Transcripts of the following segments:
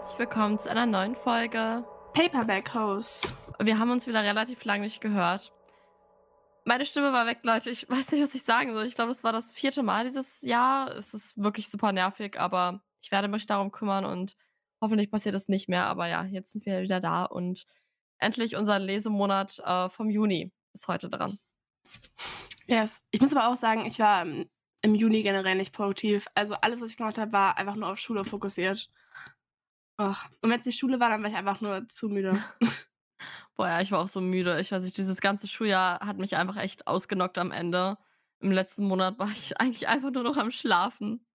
herzlich willkommen zu einer neuen Folge Paperback Host. Wir haben uns wieder relativ lange nicht gehört. Meine Stimme war weg, Leute. Ich weiß nicht, was ich sagen soll. Ich glaube, das war das vierte Mal dieses Jahr. Es ist wirklich super nervig, aber ich werde mich darum kümmern und hoffentlich passiert es nicht mehr. Aber ja, jetzt sind wir wieder da und endlich unser Lesemonat äh, vom Juni ist heute dran. Yes. Ich muss aber auch sagen, ich war im Juni generell nicht produktiv. Also alles, was ich gemacht habe, war einfach nur auf Schule fokussiert. Och. Und wenn es die Schule war, dann war ich einfach nur zu müde. Boah, ja, ich war auch so müde. Ich weiß nicht, dieses ganze Schuljahr hat mich einfach echt ausgenockt am Ende. Im letzten Monat war ich eigentlich einfach nur noch am Schlafen.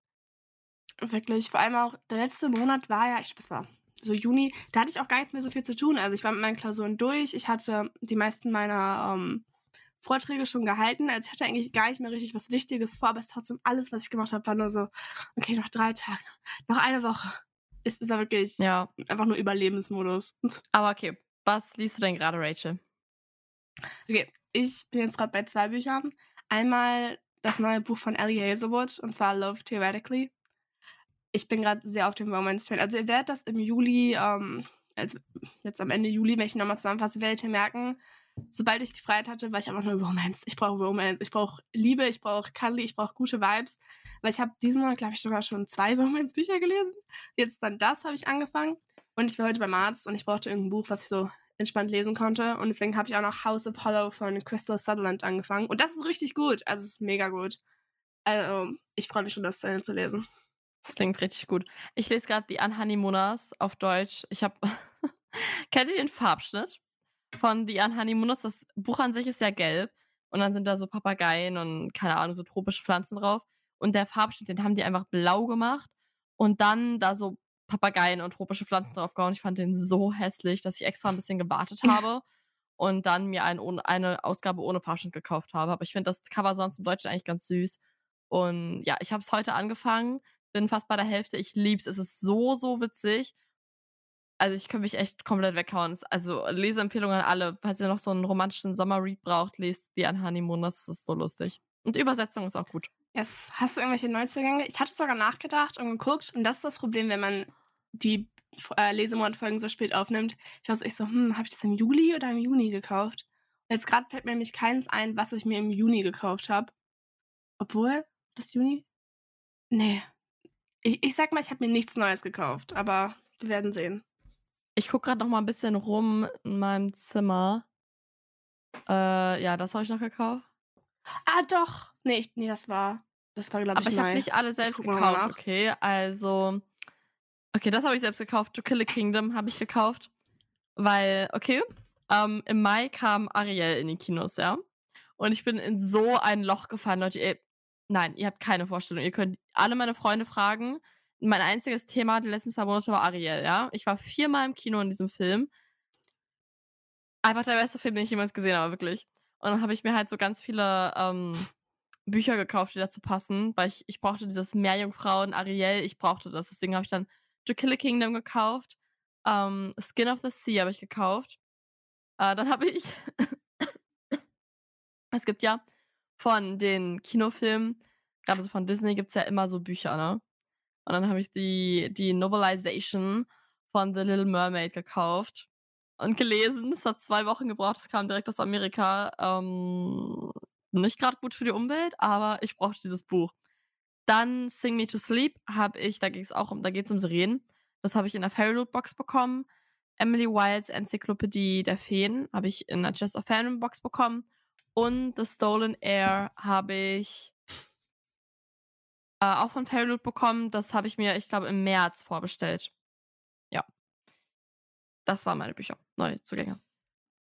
Wirklich. Vor allem auch der letzte Monat war ja, ich, was war? So Juni, da hatte ich auch gar nichts mehr so viel zu tun. Also ich war mit meinen Klausuren durch. Ich hatte die meisten meiner ähm, Vorträge schon gehalten. Also ich hatte eigentlich gar nicht mehr richtig was Wichtiges vor, aber es trotzdem alles, was ich gemacht habe, war nur so, okay, noch drei Tage, noch eine Woche. Es, es war wirklich ja. einfach nur Überlebensmodus. Aber okay, was liest du denn gerade, Rachel? Okay, ich bin jetzt gerade bei zwei Büchern. Einmal das neue Buch von Ellie Hazelwood, und zwar Love Theoretically. Ich bin gerade sehr auf dem Romance-Train. Also ihr werdet das im Juli, ähm, also jetzt am Ende Juli, wenn ich nochmal zusammenfasse, werdet ihr merken, sobald ich die Freiheit hatte, war ich einfach nur Romance. Ich brauche Romance. Ich brauche Liebe, ich brauche Cuddly, ich brauche gute Vibes. Weil ich habe diesen Monat, glaube ich, sogar schon zwei Romance-Bücher gelesen. Jetzt dann das habe ich angefangen. Und ich war heute beim Arzt und ich brauchte irgendein Buch, was ich so entspannt lesen konnte. Und deswegen habe ich auch noch House of Hollow von Crystal Sutherland angefangen. Und das ist richtig gut. Also es ist mega gut. Also ich freue mich schon, das zu lesen. Das klingt richtig gut. Ich lese gerade die Anhoneymooners auf Deutsch. Ich habe. Kennt ihr den Farbschnitt? Von The Unhoneymooners. Das Buch an sich ist ja gelb. Und dann sind da so Papageien und keine Ahnung, so tropische Pflanzen drauf. Und der Farbschnitt, den haben die einfach blau gemacht. Und dann da so Papageien und tropische Pflanzen drauf gehauen. Ich fand den so hässlich, dass ich extra ein bisschen gewartet habe und dann mir ein, eine Ausgabe ohne Farbschnitt gekauft habe. Aber ich finde das Cover sonst im Deutschen eigentlich ganz süß. Und ja, ich habe es heute angefangen, bin fast bei der Hälfte. Ich liebe Es Es ist so, so witzig. Also, ich könnte mich echt komplett weghauen. Also, Leseempfehlung an alle. Falls ihr noch so einen romantischen Sommerread braucht, lest die an Honeymoon. Das ist so lustig. Und Übersetzung ist auch gut. Yes. Hast du irgendwelche Neuzugänge? Ich hatte sogar nachgedacht und geguckt. Und das ist das Problem, wenn man die äh, Lesemonatfolgen so spät aufnimmt. Ich weiß ich so, hm, habe ich das im Juli oder im Juni gekauft? Und jetzt gerade fällt mir nämlich keins ein, was ich mir im Juni gekauft habe. Obwohl, das Juni? Nee. Ich, ich sag mal, ich habe mir nichts Neues gekauft, aber wir werden sehen. Ich gucke gerade noch mal ein bisschen rum in meinem Zimmer. Äh, ja, das habe ich noch gekauft. Ah, doch. Nee, nee das war, das war glaube ich, Aber ich habe nicht alle selbst gekauft, okay? Also, okay, das habe ich selbst gekauft. To Kill a Kingdom habe ich gekauft. Weil, okay, ähm, im Mai kam Ariel in die Kinos, ja? Und ich bin in so ein Loch gefallen, Leute. Ihr, nein, ihr habt keine Vorstellung. Ihr könnt alle meine Freunde fragen mein einziges Thema die letzten zwei Monate war Ariel, ja. Ich war viermal im Kino in diesem Film. Einfach der beste Film, den ich jemals gesehen habe, wirklich. Und dann habe ich mir halt so ganz viele ähm, Bücher gekauft, die dazu passen, weil ich, ich brauchte dieses Meerjungfrauen, Ariel, ich brauchte das. Deswegen habe ich dann To Kill a Kingdom gekauft. Ähm, Skin of the Sea habe ich gekauft. Äh, dann habe ich. es gibt ja von den Kinofilmen, gerade so von Disney, gibt es ja immer so Bücher, ne? Und dann habe ich die, die Novelization von The Little Mermaid gekauft und gelesen. Es hat zwei Wochen gebraucht, es kam direkt aus Amerika. Ähm, nicht gerade gut für die Umwelt, aber ich brauchte dieses Buch. Dann Sing Me to Sleep habe ich, da ging es auch um, da geht es um Sirenen. Das habe ich in der Fairy Loot Box bekommen. Emily Wilds Enzyklopädie der Feen habe ich in der Chest of Fandom Box bekommen. Und The Stolen Air habe ich äh, auch von Fairyloot bekommen. Das habe ich mir, ich glaube, im März vorbestellt. Ja. Das waren meine Bücher, neue Zugänge.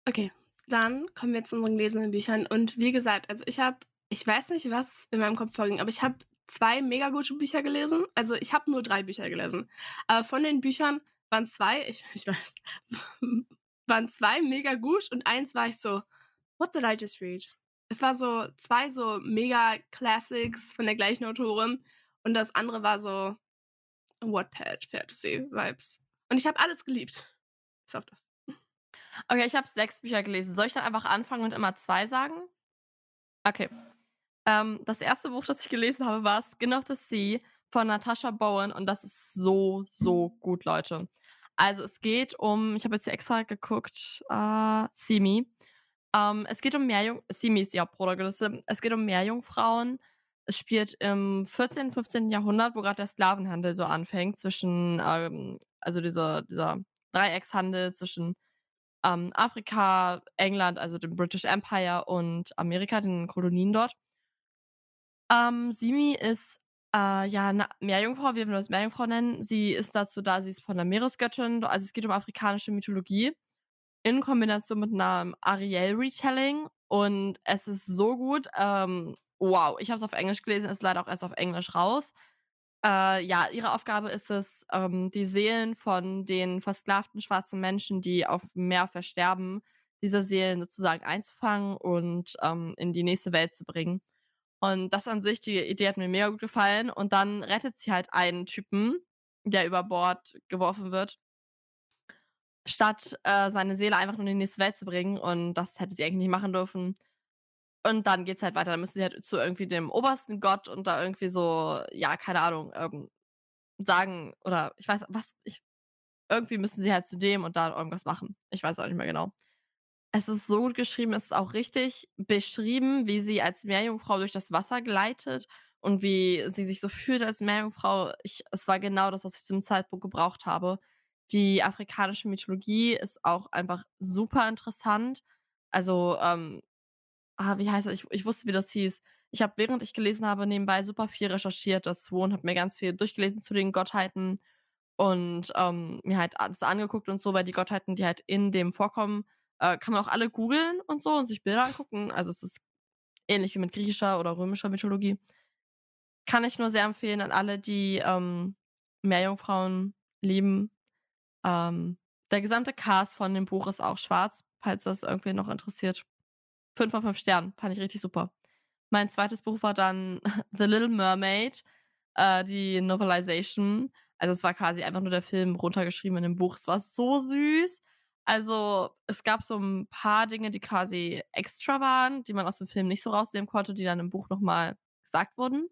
Okay, dann kommen wir zu unseren gelesenen Büchern. Und wie gesagt, also ich habe, ich weiß nicht, was in meinem Kopf vorging, aber ich habe zwei mega gute Bücher gelesen. Also ich habe nur drei Bücher gelesen. Aber von den Büchern waren zwei, ich, ich weiß, waren zwei mega gut und eins war ich so, what did I just read? Es war so zwei so mega Classics von der gleichen Autorin und das andere war so Wattpad Fantasy Vibes. Und ich habe alles geliebt. Bis auf das. Okay, ich habe sechs Bücher gelesen. Soll ich dann einfach anfangen und immer zwei sagen? Okay. Ähm, das erste Buch, das ich gelesen habe, war Skin of the Sea von Natasha Bowen und das ist so, so gut, Leute. Also es geht um, ich habe jetzt hier extra geguckt, äh, Simi. Ähm, es geht um die Hauptprotagonistin. Es geht um Meerjungfrauen. Es spielt im 14., 15. Jahrhundert, wo gerade der Sklavenhandel so anfängt, zwischen, ähm, also dieser, dieser Dreieckshandel zwischen ähm, Afrika, England, also dem British Empire und Amerika, den Kolonien dort. Ähm, Simi ist äh, ja eine Meerjungfrau, wir würden das Meerjungfrau nennen. Sie ist dazu da, sie ist von der Meeresgöttin, also es geht um afrikanische Mythologie in Kombination mit einem Ariel-Retelling und es ist so gut. Ähm, wow, ich habe es auf Englisch gelesen, ist leider auch erst auf Englisch raus. Äh, ja, ihre Aufgabe ist es, ähm, die Seelen von den versklavten schwarzen Menschen, die auf dem Meer versterben, diese Seelen sozusagen einzufangen und ähm, in die nächste Welt zu bringen. Und das an sich, die Idee hat mir mega gut gefallen. Und dann rettet sie halt einen Typen, der über Bord geworfen wird, statt äh, seine Seele einfach nur in die nächste Welt zu bringen. Und das hätte sie eigentlich nicht machen dürfen. Und dann geht's halt weiter. Dann müssen sie halt zu irgendwie dem obersten Gott und da irgendwie so, ja, keine Ahnung, ähm, sagen, oder ich weiß, was, ich, irgendwie müssen sie halt zu dem und da irgendwas machen. Ich weiß auch nicht mehr genau. Es ist so gut geschrieben, es ist auch richtig beschrieben, wie sie als Meerjungfrau durch das Wasser gleitet und wie sie sich so fühlt als Meerjungfrau. Ich, es war genau das, was ich zum Zeitpunkt gebraucht habe. Die afrikanische Mythologie ist auch einfach super interessant. Also, ähm, ah, wie heißt das? Ich, ich wusste, wie das hieß. Ich habe, während ich gelesen habe, nebenbei super viel recherchiert dazu und habe mir ganz viel durchgelesen zu den Gottheiten und ähm, mir halt alles angeguckt und so, weil die Gottheiten, die halt in dem vorkommen, äh, kann man auch alle googeln und so und sich Bilder angucken. Also es ist ähnlich wie mit griechischer oder römischer Mythologie. Kann ich nur sehr empfehlen an alle, die ähm, Meerjungfrauen lieben. Ähm, der gesamte Cast von dem Buch ist auch schwarz, falls das irgendwie noch interessiert. Fünf von fünf Sternen, fand ich richtig super. Mein zweites Buch war dann The Little Mermaid, äh, die Novelization. Also es war quasi einfach nur der Film runtergeschrieben in dem Buch. Es war so süß. Also es gab so ein paar Dinge, die quasi extra waren, die man aus dem Film nicht so rausnehmen konnte, die dann im Buch nochmal gesagt wurden.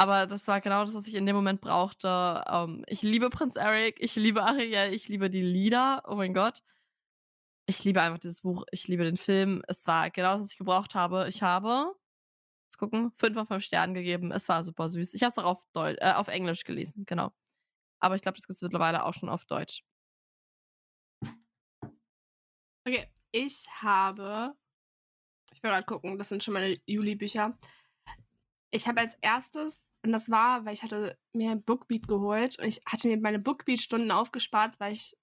Aber das war genau das, was ich in dem Moment brauchte. Ähm, ich liebe Prinz Eric, ich liebe Ariel, ich liebe die Lieder. Oh mein Gott. Ich liebe einfach dieses Buch, ich liebe den Film. Es war genau das, was ich gebraucht habe. Ich habe, let's gucken, fünf von fünf Sternen gegeben. Es war super süß. Ich habe es auch auf, Deu äh, auf Englisch gelesen, genau. Aber ich glaube, das gibt es mittlerweile auch schon auf Deutsch. Okay, ich habe. Ich will gerade gucken, das sind schon meine Juli-Bücher. Ich habe als erstes, und das war, weil ich hatte mir ein Bookbeat geholt und ich hatte mir meine Bookbeat-Stunden aufgespart, weil ich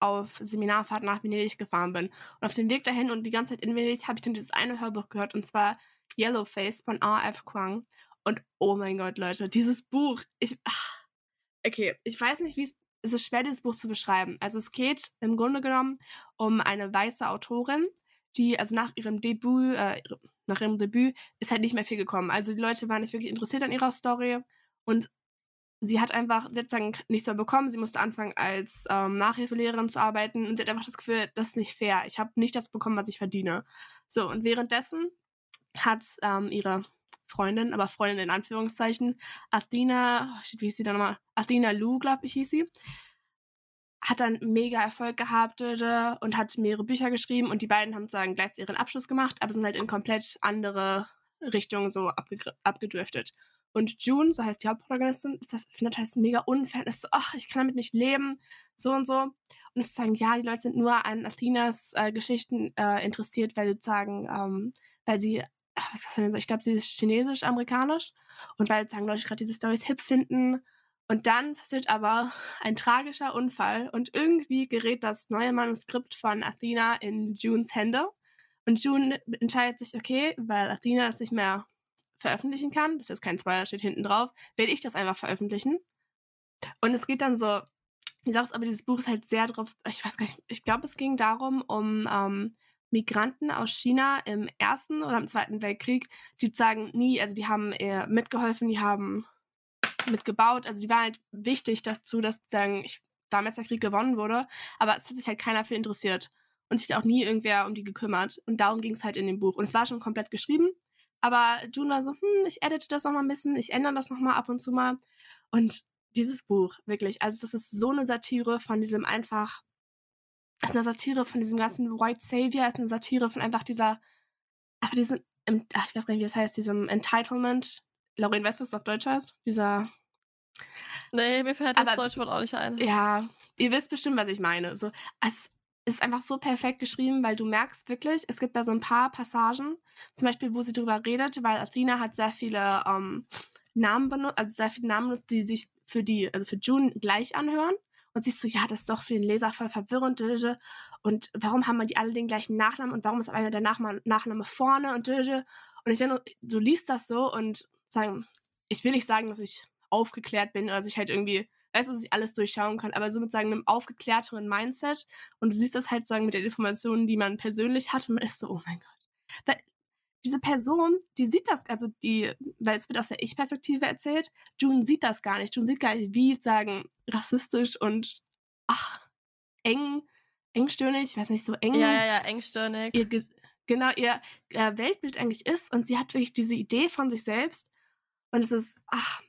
auf Seminarfahrt nach Venedig gefahren bin. Und auf dem Weg dahin und die ganze Zeit in Venedig habe ich dann dieses eine Hörbuch gehört und zwar Yellowface von R.F. Kwang. Und oh mein Gott, Leute, dieses Buch, ich. Ach, okay, ich weiß nicht, wie es es ist schwer, dieses Buch zu beschreiben. Also es geht im Grunde genommen um eine weiße Autorin, die, also nach ihrem Debüt, äh, nach ihrem Debüt ist halt nicht mehr viel gekommen. Also die Leute waren nicht wirklich interessiert an ihrer Story und sie hat einfach sozusagen nichts mehr bekommen. Sie musste anfangen, als ähm, Nachhilfelehrerin zu arbeiten und sie hat einfach das Gefühl, das ist nicht fair. Ich habe nicht das bekommen, was ich verdiene. So, und währenddessen hat ähm, ihre Freundin, aber Freundin in Anführungszeichen, Athena, oh wie hieß sie da nochmal? Athena Lu, glaube ich, hieß sie. Hat dann mega Erfolg gehabt und hat mehrere Bücher geschrieben und die beiden haben sozusagen gleich ihren Abschluss gemacht, aber sind halt in komplett andere Richtungen so abgedriftet. Und June, so heißt die Hauptprotagonistin, ist das, findet das mega unfair. Ist so, ach, ich kann damit nicht leben, so und so. Und es sagen, ja, die Leute sind nur an Athenas äh, Geschichten äh, interessiert, weil sie sagen, ähm, weil sie was kann man sagen, ich glaube, sie ist chinesisch-amerikanisch und weil sagen Leute gerade diese Stories hip finden. Und dann passiert aber ein tragischer Unfall und irgendwie gerät das neue Manuskript von Athena in Junes Hände. Und June entscheidet sich, okay, weil Athena das nicht mehr veröffentlichen kann, das ist jetzt kein Zweier, steht hinten drauf, werde ich das einfach veröffentlichen. Und es geht dann so, ich sag's aber, dieses Buch ist halt sehr drauf, ich weiß gar nicht, ich glaube, es ging darum, um ähm, Migranten aus China im Ersten oder im Zweiten Weltkrieg, die sagen nie, also die haben eher mitgeholfen, die haben mitgebaut, also die waren halt wichtig dazu, dass sagen, ich, damals der Krieg gewonnen wurde, aber es hat sich halt keiner für interessiert und sich auch nie irgendwer um die gekümmert und darum ging es halt in dem Buch und es war schon komplett geschrieben, Aber June war so, hm, ich edite das noch mal ein bisschen, ich ändere das noch mal ab und zu mal. Und dieses Buch, wirklich, also das ist so eine Satire von diesem einfach, das ist eine Satire von diesem ganzen White Savior, ist eine Satire von einfach dieser, einfach diesem, ach, ich weiß gar nicht, wie das heißt, diesem Entitlement. Lauren, weißt du, was es auf Deutsch heißt? Dieser. Nee, mir fällt das deutsche Wort auch nicht ein. Ja, ihr wisst bestimmt, was ich meine. So, es ist einfach so perfekt geschrieben, weil du merkst wirklich, es gibt da so ein paar Passagen, zum Beispiel, wo sie drüber redet, weil Athena hat sehr viele ähm, Namen benutzt, also sehr viele Namen benutzt, die sich für die, also für June gleich anhören. Und siehst du, ja, das ist doch für den Leser voll verwirrend. Und warum haben wir die alle den gleichen Nachnamen und warum ist einer der Nachname, Nachname vorne und und ich wenn du liest das so und sagen, ich will nicht sagen, dass ich aufgeklärt bin oder dass ich halt irgendwie, weißt du, dass ich alles durchschauen kann, aber so mit sagen, einem aufgeklärteren Mindset und du siehst das halt sagen mit den Informationen, die man persönlich hat und man ist so, oh mein Gott. Da, diese Person, die sieht das, also die, weil es wird aus der Ich-Perspektive erzählt, June sieht das gar nicht. June sieht gar nicht, wie sagen, rassistisch und ach, eng, engstirnig, ich weiß nicht, so eng. Ja, ja, ja, engstirnig. Ihr, genau, ihr äh, Weltbild eigentlich ist und sie hat wirklich diese Idee von sich selbst und es ist, ach,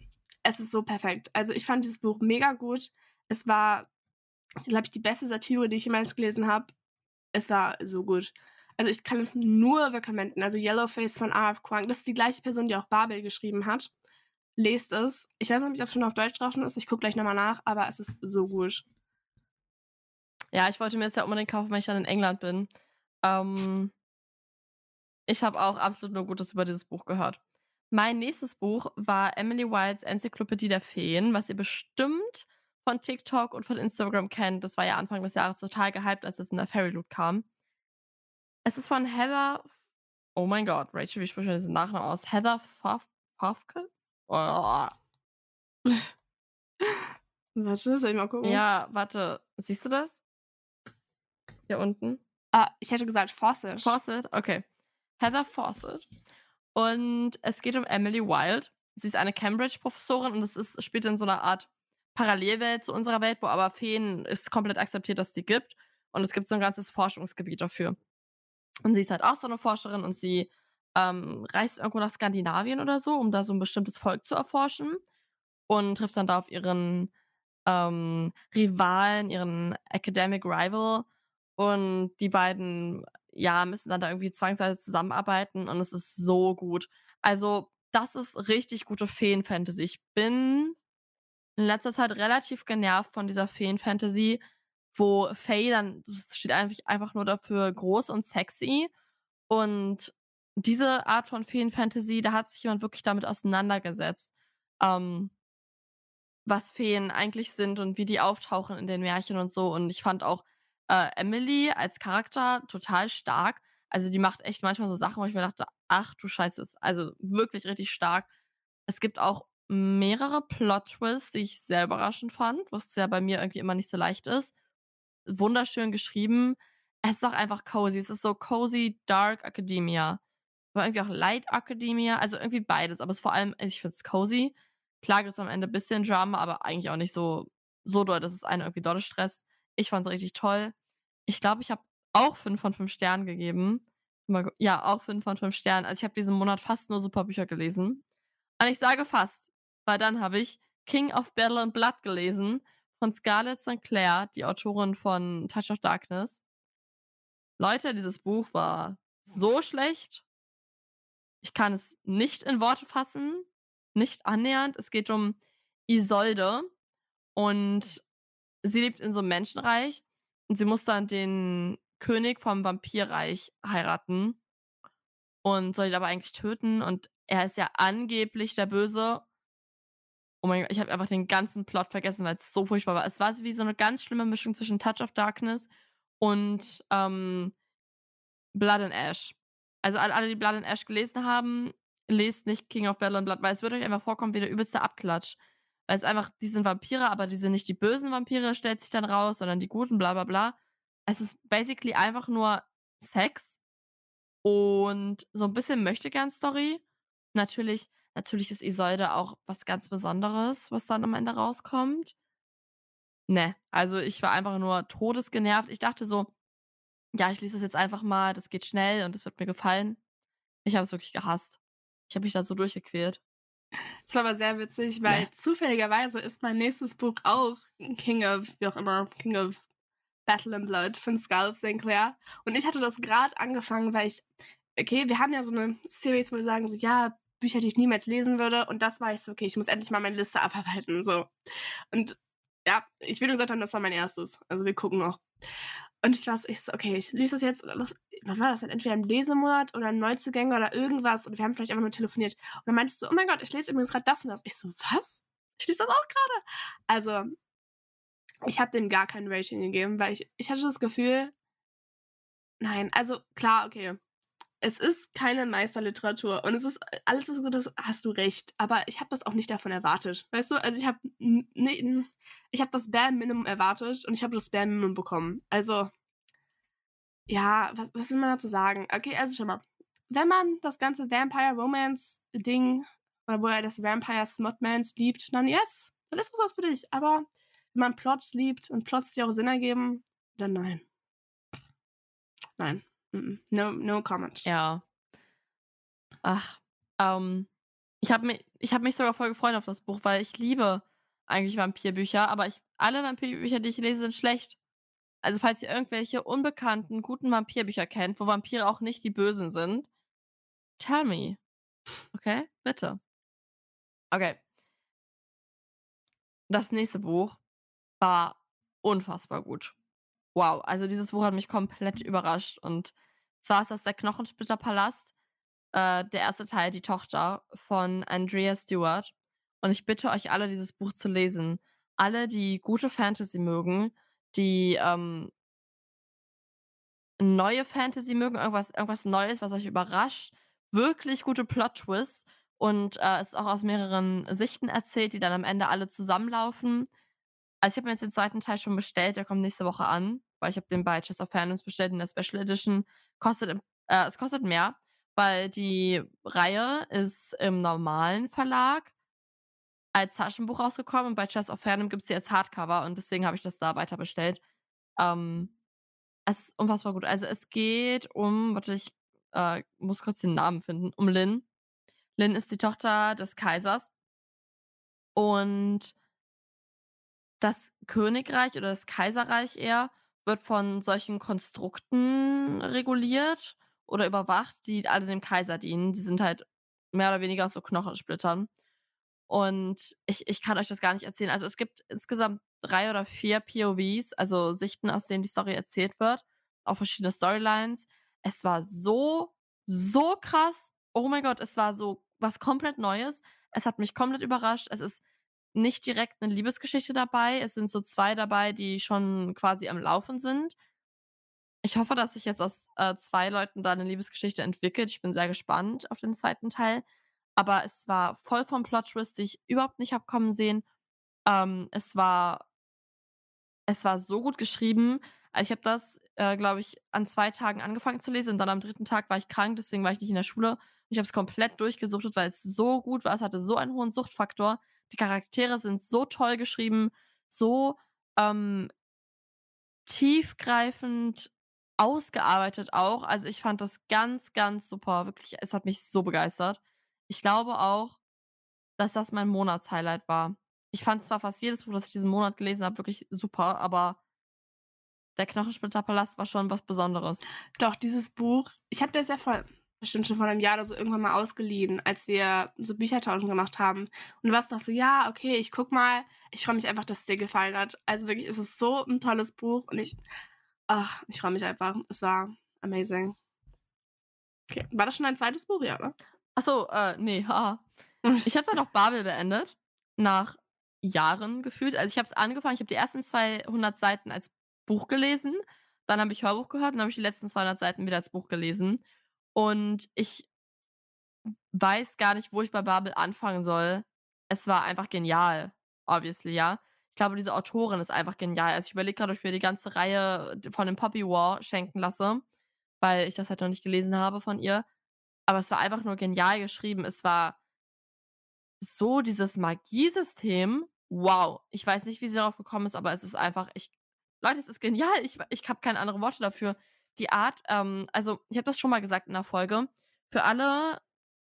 es ist so perfekt. Also ich fand dieses Buch mega gut. Es war, glaube ich, die beste Satire, die ich jemals gelesen habe. Es war so gut. Also ich kann es nur recommenden. Also Yellowface von R.F. Kwang. Das ist die gleiche Person, die auch Babel geschrieben hat. Lest es. Ich weiß nicht, ob es schon auf Deutsch draußen ist. Ich gucke gleich nochmal nach, aber es ist so gut. Ja, ich wollte mir das ja unbedingt kaufen, wenn ich dann in England bin. Ähm, ich habe auch absolut nur Gutes über dieses Buch gehört. Mein nächstes Buch war Emily Wildes Enzyklopädie der Feen, was ihr bestimmt von TikTok und von Instagram kennt. Das war ja Anfang des Jahres total gehypt, als es in der Fairy Loot kam. Es ist von Heather. Oh mein Gott, Rachel, wie spricht man diesen Nachnamen aus? Heather Fafke? Oh. warte, soll ich mal gucken? Ja, warte. Siehst du das? Hier unten? Ah, ich hätte gesagt Fawcett. Fawcett, okay. Heather Fawcett. Und es geht um Emily Wild. Sie ist eine Cambridge-Professorin und es ist, spielt in so einer Art Parallelwelt zu unserer Welt, wo aber Feen ist komplett akzeptiert, dass es die gibt. Und es gibt so ein ganzes Forschungsgebiet dafür. Und sie ist halt auch so eine Forscherin und sie ähm, reist irgendwo nach Skandinavien oder so, um da so ein bestimmtes Volk zu erforschen. Und trifft dann da auf ihren ähm, Rivalen, ihren Academic Rival. Und die beiden ja, müssen dann da irgendwie zwangsweise zusammenarbeiten und es ist so gut. Also, das ist richtig gute Feen-Fantasy. Ich bin in letzter Zeit relativ genervt von dieser Feen-Fantasy, wo Faye dann, das steht einfach, einfach nur dafür groß und sexy. Und diese Art von Feen-Fantasy, da hat sich jemand wirklich damit auseinandergesetzt, ähm, was Feen eigentlich sind und wie die auftauchen in den Märchen und so. Und ich fand auch äh, Emily als Charakter total stark. Also die macht echt manchmal so Sachen, wo ich mir dachte, ach du Scheiße, also wirklich richtig stark. Es gibt auch mehrere Plot-Twists, die ich sehr überraschend fand, was ja bei mir irgendwie immer nicht so leicht ist. Wunderschön geschrieben. Es ist auch einfach cozy. Es ist so cozy, dark Academia. Aber irgendwie auch Light Academia. Also irgendwie beides. Aber es ist vor allem, ich finde es cozy. Klar gibt es am Ende ein bisschen Drama, aber eigentlich auch nicht so, so doll, dass es einen irgendwie doll stresst. Ich fand es richtig toll. Ich glaube, ich habe auch 5 von 5 Sternen gegeben. Ja, auch 5 von 5 Sternen. Also ich habe diesen Monat fast nur super Bücher gelesen. Und ich sage fast, weil dann habe ich King of Battle and Blood gelesen von Scarlett St. Clair, die Autorin von Touch of Darkness. Leute, dieses Buch war so schlecht. Ich kann es nicht in Worte fassen. Nicht annähernd. Es geht um Isolde. Und sie lebt in so einem Menschenreich und sie muss dann den König vom Vampirreich heiraten und soll ihn aber eigentlich töten. Und er ist ja angeblich der Böse. Oh mein Gott, ich habe einfach den ganzen Plot vergessen, weil es so furchtbar war. Es war wie so eine ganz schlimme Mischung zwischen Touch of Darkness und ähm, Blood and Ash. Also alle, die Blood and Ash gelesen haben, lest nicht King of Battle and Blood, weil es wird euch einfach vorkommen wie der übelste Abklatsch. Weil es einfach, die sind Vampire, aber die sind nicht die bösen Vampire, stellt sich dann raus, sondern die guten, bla bla bla. Es ist basically einfach nur Sex und so ein bisschen Möchtegern-Story. Natürlich, natürlich ist Isolde auch was ganz Besonderes, was dann am Ende rauskommt. Ne, also ich war einfach nur todesgenervt. Ich dachte so, ja, ich lese das jetzt einfach mal, das geht schnell und das wird mir gefallen. Ich habe es wirklich gehasst. Ich habe mich da so durchgequält. Das war aber sehr witzig, weil Ja. zufälligerweise ist mein nächstes Buch auch King of, wie auch immer, King of Battle and Blood von Skull Sinclair. Und ich hatte das gerade angefangen, weil ich, okay, wir haben ja so eine Series, wo wir sagen, so, ja, Bücher, die ich niemals lesen würde. Und das war ich so, okay, ich muss endlich mal meine Liste abarbeiten. So. Und ja, ich will nur gesagt haben, das war mein erstes. Also wir gucken noch. Und ich war so, ich so, okay, ich lese das jetzt, was war das denn, entweder im Lesemonat oder im Neuzugänge oder irgendwas. Und wir haben vielleicht einfach nur telefoniert. Und dann meintest du, oh mein Gott, ich lese übrigens gerade das und das. Ich so, was? Ich lese das auch gerade. Also, ich habe dem gar kein Rating gegeben, weil ich, ich hatte das Gefühl, nein, also klar, okay. Es ist keine Meisterliteratur und es ist alles, was du gesagt hast, hast du recht. Aber ich habe das auch nicht davon erwartet. Weißt du, also ich habe nee, ich das Bare Minimum erwartet und ich habe das Bare Minimum bekommen. Also, ja, was, was will man dazu sagen? Okay, also schau mal. Wenn man das ganze Vampire Romance Ding, oder wo er das Vampire Smutmans liebt, dann yes, dann ist das was für dich. Aber wenn man Plots liebt und Plots, die auch Sinn ergeben, dann nein. Nein. No, no comment. Ja. Ach, ähm, ich habe mich, ich hab mich sogar voll gefreut auf das Buch, weil ich liebe eigentlich Vampirbücher, aber ich, alle Vampirbücher, die ich lese, sind schlecht. Also falls ihr irgendwelche unbekannten, guten Vampirbücher kennt, wo Vampire auch nicht die Bösen sind, tell me. Okay? Bitte. Okay. Das nächste Buch war unfassbar gut. Wow, also dieses Buch hat mich komplett überrascht. Und zwar ist das der Knochensplitterpalast, äh, der erste Teil, die Tochter von Andrea Stewart. Und ich bitte euch alle, dieses Buch zu lesen. Alle, die gute Fantasy mögen, die ähm, neue Fantasy mögen, irgendwas, irgendwas Neues, was euch überrascht, wirklich gute Plot-Twists und äh, ist auch aus mehreren Sichten erzählt, die dann am Ende alle zusammenlaufen. Also ich habe mir jetzt den zweiten Teil schon bestellt, der kommt nächste Woche an, weil ich habe den bei Chess of Fandoms bestellt in der Special Edition. Kostet, äh, es kostet mehr, weil die Reihe ist im normalen Verlag als Taschenbuch rausgekommen und bei Chess of Fandom gibt es sie als Hardcover und deswegen habe ich das da weiter bestellt. Ähm, es ist unfassbar gut. Also es geht um, warte, ich äh, muss kurz den Namen finden, um Lynn. Lynn ist die Tochter des Kaisers und das Königreich oder das Kaiserreich eher wird von solchen Konstrukten reguliert oder überwacht, die alle dem Kaiser dienen. Die sind halt mehr oder weniger aus so Knochensplittern. Und ich, ich kann euch das gar nicht erzählen. Also es gibt insgesamt drei oder vier POVs, also Sichten, aus denen die Story erzählt wird, auch verschiedene Storylines. Es war so, so krass. Oh mein Gott, es war so was komplett Neues. Es hat mich komplett überrascht. Es ist nicht direkt eine Liebesgeschichte dabei. Es sind so zwei dabei, die schon quasi am Laufen sind. Ich hoffe, dass sich jetzt aus äh, zwei Leuten da eine Liebesgeschichte entwickelt. Ich bin sehr gespannt auf den zweiten Teil. Aber es war voll vom Plot-Twist, die ich überhaupt nicht habe kommen sehen. Ähm, es war es war so gut geschrieben. Ich habe das, äh, glaube ich, an 2 Tagen angefangen zu lesen und dann am dritten Tag war ich krank, deswegen war ich nicht in der Schule. Ich habe es komplett durchgesuchtet, weil es so gut war. Es hatte so einen hohen Suchtfaktor. Die Charaktere sind so toll geschrieben, so, ähm tiefgreifend ausgearbeitet auch. Also, ich fand das ganz, ganz super. Wirklich, es hat mich so begeistert. Ich glaube auch, dass das mein Monatshighlight war. Ich fand zwar fast jedes Buch, das ich diesen Monat gelesen habe, wirklich super, aber der Knochensplitterpalast war schon was Besonderes. Doch, dieses Buch, ich habe das ja vor, bestimmt schon vor einem Jahr oder so irgendwann mal ausgeliehen, als wir so Büchertauschen gemacht haben. Und du warst noch so, ja, okay, ich guck mal. Ich freue mich einfach, dass es dir gefallen hat. Also wirklich, es ist so ein tolles Buch und ich, ach, ich freue mich einfach. Es war amazing. Okay, war das schon dein zweites Buch, ja, ne? Ach so, äh, ne, haha. Ich habe dann auch Babel beendet, nach Jahren gefühlt. Also, ich habe es angefangen, ich habe die ersten 200 Seiten als Buch gelesen, dann habe ich Hörbuch gehört und dann habe ich die letzten 200 Seiten wieder als Buch gelesen. Und ich weiß gar nicht, wo ich bei Babel anfangen soll. Es war einfach genial, obviously, ja. Ich glaube, diese Autorin ist einfach genial. Also, ich überlege gerade, ob ich mir die ganze Reihe von dem Poppy War schenken lasse, weil ich das halt noch nicht gelesen habe von ihr. Aber es war einfach nur genial geschrieben. Es war so dieses Magiesystem. Wow. Ich weiß nicht, wie sie darauf gekommen ist, aber es ist einfach ich Leute, es ist genial. Ich ich habe keine anderen Worte dafür. Die Art, ähm also, ich habe das schon mal gesagt in 'ner Folge. Für alle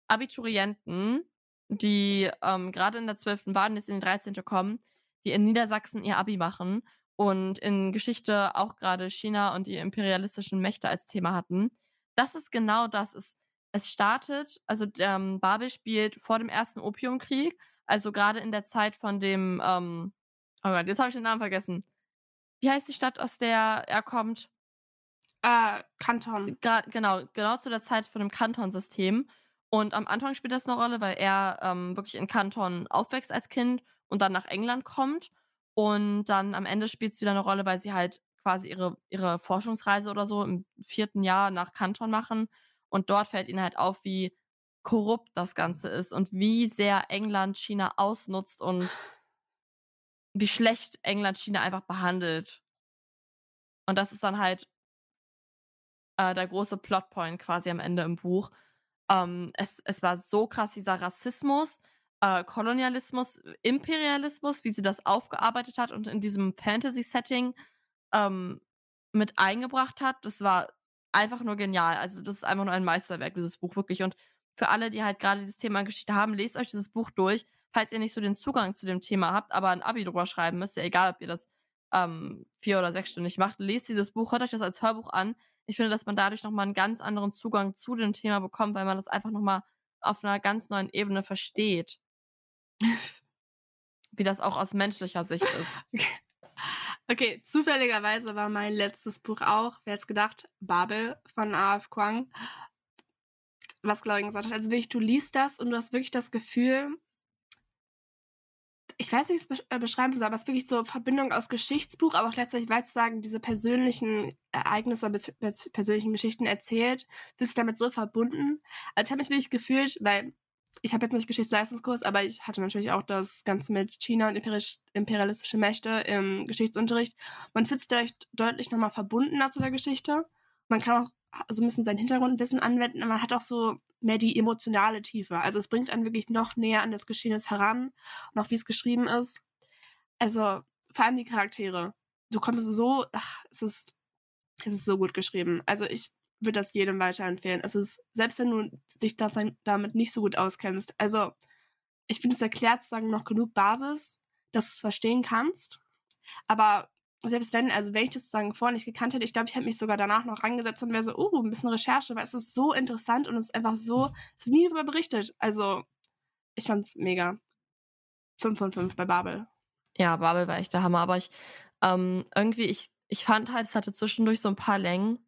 Abiturienten, die ähm, gerade in der 12. waren, jetzt in die 13. kommen, die in Niedersachsen ihr Abi machen und in Geschichte auch gerade China und die imperialistischen Mächte als Thema hatten. Das ist genau das. Es, es startet, also ähm, Babel spielt vor dem ersten Opiumkrieg, also gerade in der Zeit von dem, ähm, oh Gott, jetzt habe ich den Namen vergessen. Wie heißt die Stadt, aus der er kommt? Äh, Kanton. Gra genau, genau zu der Zeit von dem Kanton-System. Und am Anfang spielt das eine Rolle, weil er ähm, wirklich in Kanton aufwächst als Kind und dann nach England kommt. Und dann am Ende spielt es wieder eine Rolle, weil sie halt quasi ihre, ihre Forschungsreise oder so im vierten Jahr nach Kanton machen. Und dort fällt ihnen halt auf, wie korrupt das Ganze ist und wie sehr England China ausnutzt und wie schlecht England China einfach behandelt. Und das ist dann halt äh, der große Plotpoint quasi am Ende im Buch. Ähm, es, es war so krass, dieser Rassismus, äh, Kolonialismus, Imperialismus, wie sie das aufgearbeitet hat und in diesem Fantasy-Setting ähm, mit eingebracht hat. Das war einfach nur genial. Also, das ist einfach nur ein Meisterwerk, dieses Buch, wirklich. Und für alle, die halt gerade dieses Thema Geschichte haben, lest euch dieses Buch durch, falls ihr nicht so den Zugang zu dem Thema habt, aber ein Abi drüber schreiben müsst, ja egal, ob ihr das ähm, vier- oder sechsstündig macht, lest dieses Buch, hört euch das als Hörbuch an. Ich finde, dass man dadurch nochmal einen ganz anderen Zugang zu dem Thema bekommt, weil man das einfach nochmal auf einer ganz neuen Ebene versteht. Wie das auch aus menschlicher Sicht ist. Okay, zufälligerweise war mein letztes Buch auch, wer hätte gedacht, Babel von A.F. Kwang. Was Claudia gesagt hat. Also wirklich, du liest das und du hast wirklich das Gefühl, ich weiß nicht, wie ich es äh, beschreiben soll, aber es ist wirklich so Verbindung aus Geschichtsbuch, aber auch gleichzeitig, weil es sagen, diese persönlichen Ereignisse oder persönlichen Geschichten erzählt, bist du damit so verbunden. Also ich habe mich wirklich gefühlt, weil ich habe jetzt nicht Geschichtsleistungskurs, aber ich hatte natürlich auch das Ganze mit China und imperialistische Mächte im Geschichtsunterricht. Man fühlt sich vielleicht deutlich nochmal verbundener zu der Geschichte. Man kann auch so ein bisschen sein Hintergrundwissen anwenden, aber man hat auch so mehr die emotionale Tiefe. Also es bringt einen wirklich noch näher an das Geschehnis heran und auch wie es geschrieben ist. Also vor allem die Charaktere. Du kommst so, ach, es ist, es ist so gut geschrieben. Also ich würde das jedem weiterempfehlen. Es ist, selbst wenn du dich das, damit nicht so gut auskennst. Also ich finde, es erklärt sozusagen noch genug Basis, dass du es verstehen kannst. Aber selbst wenn, also wenn ich das sozusagen vorher nicht gekannt hätte, ich glaube, ich hätte mich sogar danach noch rangesetzt und wäre so, oh, ein bisschen Recherche, weil es ist so interessant und es ist einfach so, es wird nie darüber berichtet. Also, ich fand es mega. 5 von 5 bei Babel. Ja, Babel war echt der Hammer, aber ich, ähm, irgendwie, ich, ich fand halt, es hatte zwischendurch so ein paar Längen,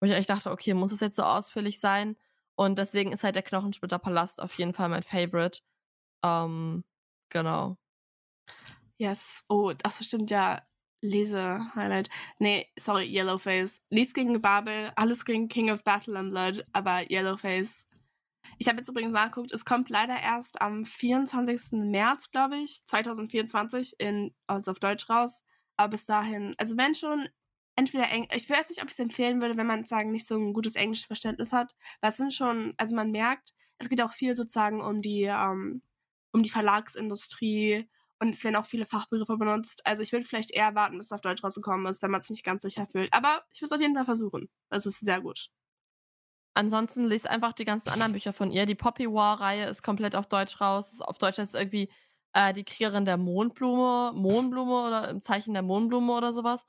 wo ich dachte, okay, muss es jetzt so ausführlich sein? Und deswegen ist halt der Knochensplitterpalast auf jeden Fall mein Favorite. Ähm, genau. Yes. Oh, das stimmt ja. Lese-Highlight. Nee, sorry, Yellowface. Nichts gegen Babel, alles gegen King of Battle and Blood, aber Yellowface. Ich habe jetzt übrigens nachgeguckt, es kommt leider erst am 24. März, glaube ich, 2024, in, also auf Deutsch raus. Aber bis dahin, also wenn schon, entweder Englisch, ich weiß nicht, ob ich es empfehlen würde, wenn man sagen, nicht so ein gutes Englischverständnis hat. Weil es sind schon, also man merkt, es geht auch viel sozusagen um die, ähm, um die Verlagsindustrie und es werden auch viele Fachbegriffe benutzt. Also ich würde vielleicht eher warten, bis es auf Deutsch rausgekommen ist, wenn man es nicht ganz sicher fühlt. Aber ich würde es auf jeden Fall versuchen. Das ist sehr gut. Ansonsten lest einfach die ganzen anderen Bücher von ihr. Die Poppy War-Reihe ist komplett auf Deutsch raus. Auf Deutsch heißt es irgendwie äh, die Kriegerin der Mondblume, Mondblume oder im Zeichen der Mondblume oder sowas.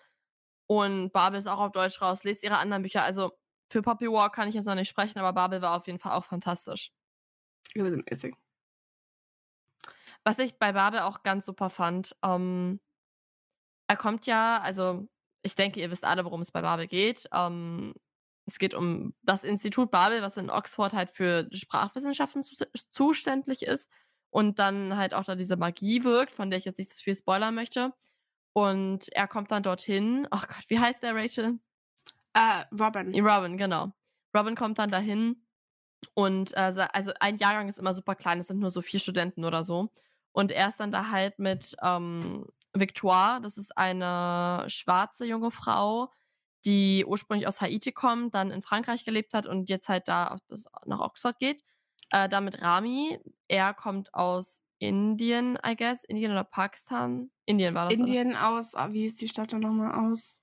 Und Babel ist auch auf Deutsch raus. Lest ihre anderen Bücher. Also für Poppy War kann ich jetzt noch nicht sprechen, aber Babel war auf jeden Fall auch fantastisch. Amazing. Was ich bei Babel auch ganz super fand, ähm, er kommt ja, also ich denke, ihr wisst alle, worum es bei Babel geht. Ähm, es geht um das Institut Babel, was in Oxford halt für Sprachwissenschaften zu zuständig ist und dann halt auch da diese Magie wirkt, von der ich jetzt nicht zu viel spoilern möchte. Und er kommt dann dorthin. Ach Gott, wie heißt der Rachel? Uh, Robin. Robin, genau. Robin kommt dann dahin und äh, also ein Jahrgang ist immer super klein, es sind nur so vier Studenten oder so. Und er ist dann da halt mit ähm, Victoire, das ist eine schwarze junge Frau, die ursprünglich aus Haiti kommt, dann in Frankreich gelebt hat und jetzt halt da das, nach Oxford geht. Äh, da mit Rami, er kommt aus Indien, I guess. Indien oder Pakistan? Indien war das. Indien oder? aus, oh, wie ist die Stadt dann nochmal aus?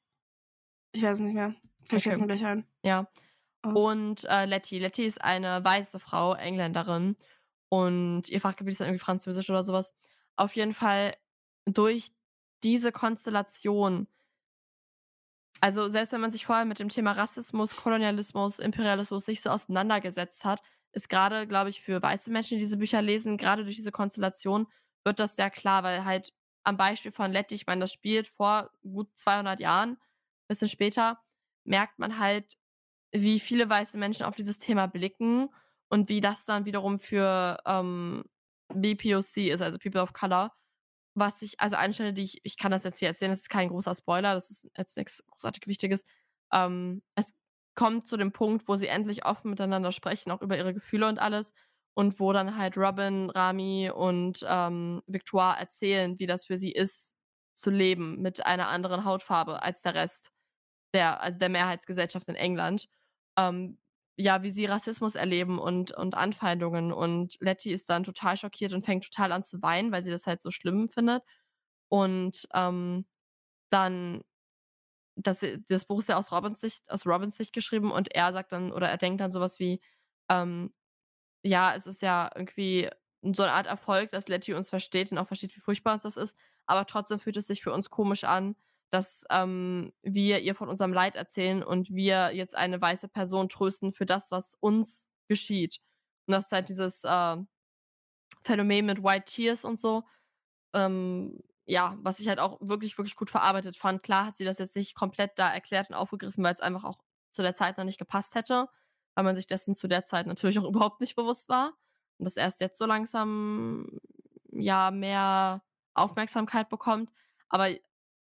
Ich weiß nicht mehr. Vielleicht okay. mir gleich ein. Ja. Aus und äh, Letty. Letty ist eine weiße Frau, Engländerin. Und ihr Fachgebiet ist dann irgendwie Französisch oder sowas. Auf jeden Fall durch diese Konstellation also, selbst wenn man sich vorher mit dem Thema Rassismus, Kolonialismus, Imperialismus nicht so auseinandergesetzt hat, ist gerade, glaube ich, für weiße Menschen, die diese Bücher lesen, gerade durch diese Konstellation wird das sehr klar, weil halt am Beispiel von Letty, ich meine, das spielt vor gut 200 Jahren, bisschen später, merkt man halt, wie viele weiße Menschen auf dieses Thema blicken und wie das dann wiederum für ähm, BPOC ist, also People of Color, was ich, also eine die ich, ich kann das jetzt hier erzählen, das ist kein großer Spoiler, das ist jetzt nichts großartig Wichtiges. Ähm, es kommt zu dem Punkt, wo sie endlich offen miteinander sprechen, auch über ihre Gefühle und alles. Und wo dann halt Robin, Rami und ähm, Victoire erzählen, wie das für sie ist, zu leben mit einer anderen Hautfarbe als der Rest der, also der Mehrheitsgesellschaft in England. Ähm, ja, wie sie Rassismus erleben und, und Anfeindungen. Und Letty ist dann total schockiert und fängt total an zu weinen, weil sie das halt so schlimm findet. Und ähm, dann, das, das Buch ist ja aus Robins Sicht, aus Robins Sicht geschrieben und er sagt dann, oder er denkt dann sowas wie, ähm, ja, es ist ja irgendwie so eine Art Erfolg, dass Letty uns versteht und auch versteht, wie furchtbar uns das ist. Aber trotzdem fühlt es sich für uns komisch an, dass ähm, wir ihr von unserem Leid erzählen und wir jetzt eine weiße Person trösten für das, was uns geschieht. Und das ist halt dieses äh, Phänomen mit White Tears und so. Ähm, ja, was ich halt auch wirklich, wirklich gut verarbeitet fand. Klar hat sie das jetzt nicht komplett da erklärt und aufgegriffen, weil es einfach auch zu der Zeit noch nicht gepasst hätte, weil man sich dessen zu der Zeit natürlich auch überhaupt nicht bewusst war. Und das erst jetzt so langsam ja mehr Aufmerksamkeit bekommt. Aber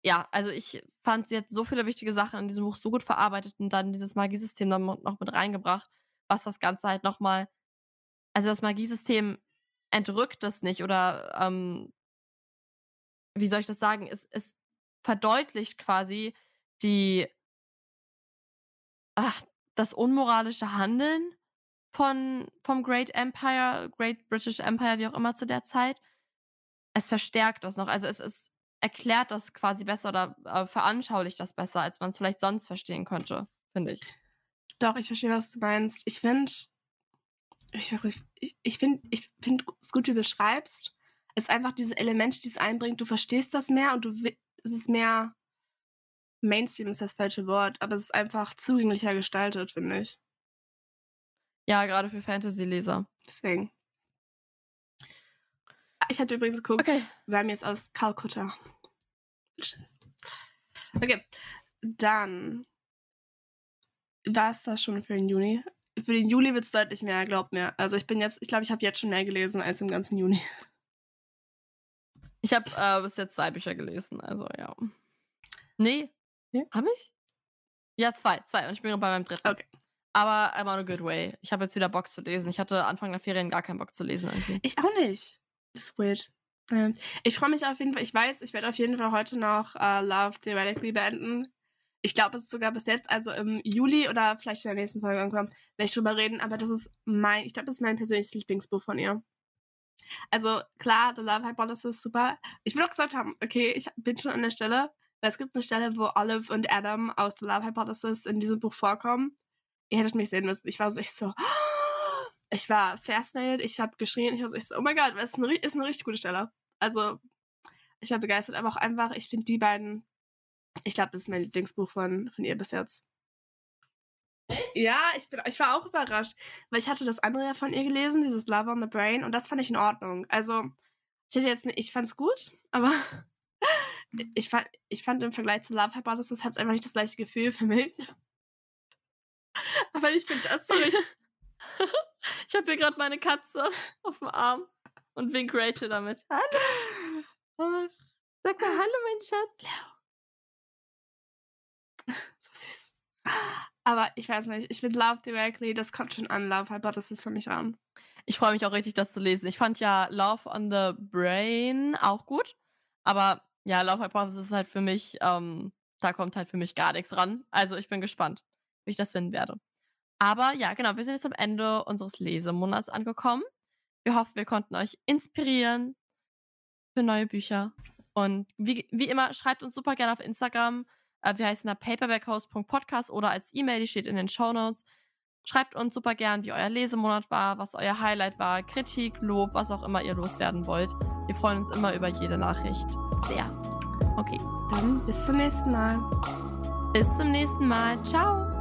ja, also ich fand, sie hat so viele wichtige Sachen in diesem Buch so gut verarbeitet und dann dieses Magiesystem dann noch mit reingebracht, was das Ganze halt nochmal, also das Magiesystem entrückt das nicht oder ähm, wie soll ich das sagen, es, es verdeutlicht quasi die, ach, das unmoralische Handeln von, vom Great Empire, Great British Empire, wie auch immer zu der Zeit. Es verstärkt das noch. Also es ist erklärt das quasi besser oder äh, veranschaulicht das besser, als man es vielleicht sonst verstehen könnte, finde ich. Doch, ich verstehe, was du meinst. Ich finde, ich, ich, ich finde ich find es gut, wie du beschreibst. Es ist einfach diese Elemente, die es einbringt. Du verstehst das mehr und du es ist mehr Mainstream ist das falsche Wort, aber es ist einfach zugänglicher gestaltet, finde ich. Ja, gerade für Fantasy-Leser. Deswegen. Ich hatte übrigens geguckt, okay. Rami ist aus Kalkutta. Okay, dann war es das schon für den Juni. Für den Juli wird es deutlich mehr, glaubt mir. Also ich bin jetzt, ich glaube, ich habe jetzt schon mehr gelesen als im ganzen Juni. Ich habe äh, bis jetzt zwei Bücher gelesen, also ja. Nee. Ja? Habe ich? Ja, zwei, zwei. Und ich bin bei meinem dritten. Okay. Aber I'm on a good way. Ich habe jetzt wieder Bock zu lesen. Ich hatte Anfang der Ferien gar keinen Bock zu lesen irgendwie. Ich auch nicht. Das ist weird. Ähm, ich freue mich auf jeden Fall. Ich weiß, ich werde auf jeden Fall heute noch uh, Love Theoretically beenden. Ich glaube, es ist sogar bis jetzt, also im Juli oder vielleicht in der nächsten Folge irgendwann, werde ich drüber reden. Aber das ist mein, ich glaube, das ist mein persönliches Lieblingsbuch von ihr. Also klar, The Love Hypothesis ist super. Ich will auch gesagt haben, okay, ich bin schon an der Stelle, weil es gibt eine Stelle, wo Olive und Adam aus The Love Hypothesis in diesem Buch vorkommen. Ihr hättet mich sehen müssen. Ich war so echt so, ich war fasziniert, ich habe geschrien, ich war so, oh mein Gott, das ist eine, ist eine richtig gute Stelle. Also, ich war begeistert, aber auch einfach, ich finde die beiden, ich glaube, das ist mein Lieblingsbuch von, von ihr bis jetzt. Echt? Ja, ich, bin, ich war auch überrascht, weil ich hatte das andere ja von ihr gelesen, dieses Love on the Brain, und das fand ich in Ordnung. Also, ich hätte jetzt, ich fand's gut, aber ich fand, ich fand im Vergleich zu Love Hypothesis hat es einfach nicht das gleiche Gefühl für mich. aber ich finde das so. Ich habe hier gerade meine Katze auf dem Arm und wink Rachel damit. Hallo. Ach, sag mal Hallo, mein Schatz. So süß. Aber ich weiß nicht, ich finde Love Directly, das kommt schon an, Love Hypothesis für mich ran. Ich freue mich auch richtig, das zu lesen. Ich fand ja Love on the Brain auch gut. Aber ja, Love Hypothesis ist halt für mich, ähm, da kommt halt für mich gar nichts ran. Also ich bin gespannt, wie ich das finden werde. Aber ja, genau, wir sind jetzt am Ende unseres Lesemonats angekommen. Wir hoffen, wir konnten euch inspirieren für neue Bücher. Und wie, wie immer, schreibt uns super gerne auf Instagram. Äh, wir heißen da paperbackhouse.podcast oder als E-Mail, die steht in den Show Notes. Schreibt uns super gern, wie euer Lesemonat war, was euer Highlight war, Kritik, Lob, was auch immer ihr loswerden wollt. Wir freuen uns immer über jede Nachricht. Sehr. Okay. Dann bis zum nächsten Mal. Bis zum nächsten Mal. Ciao.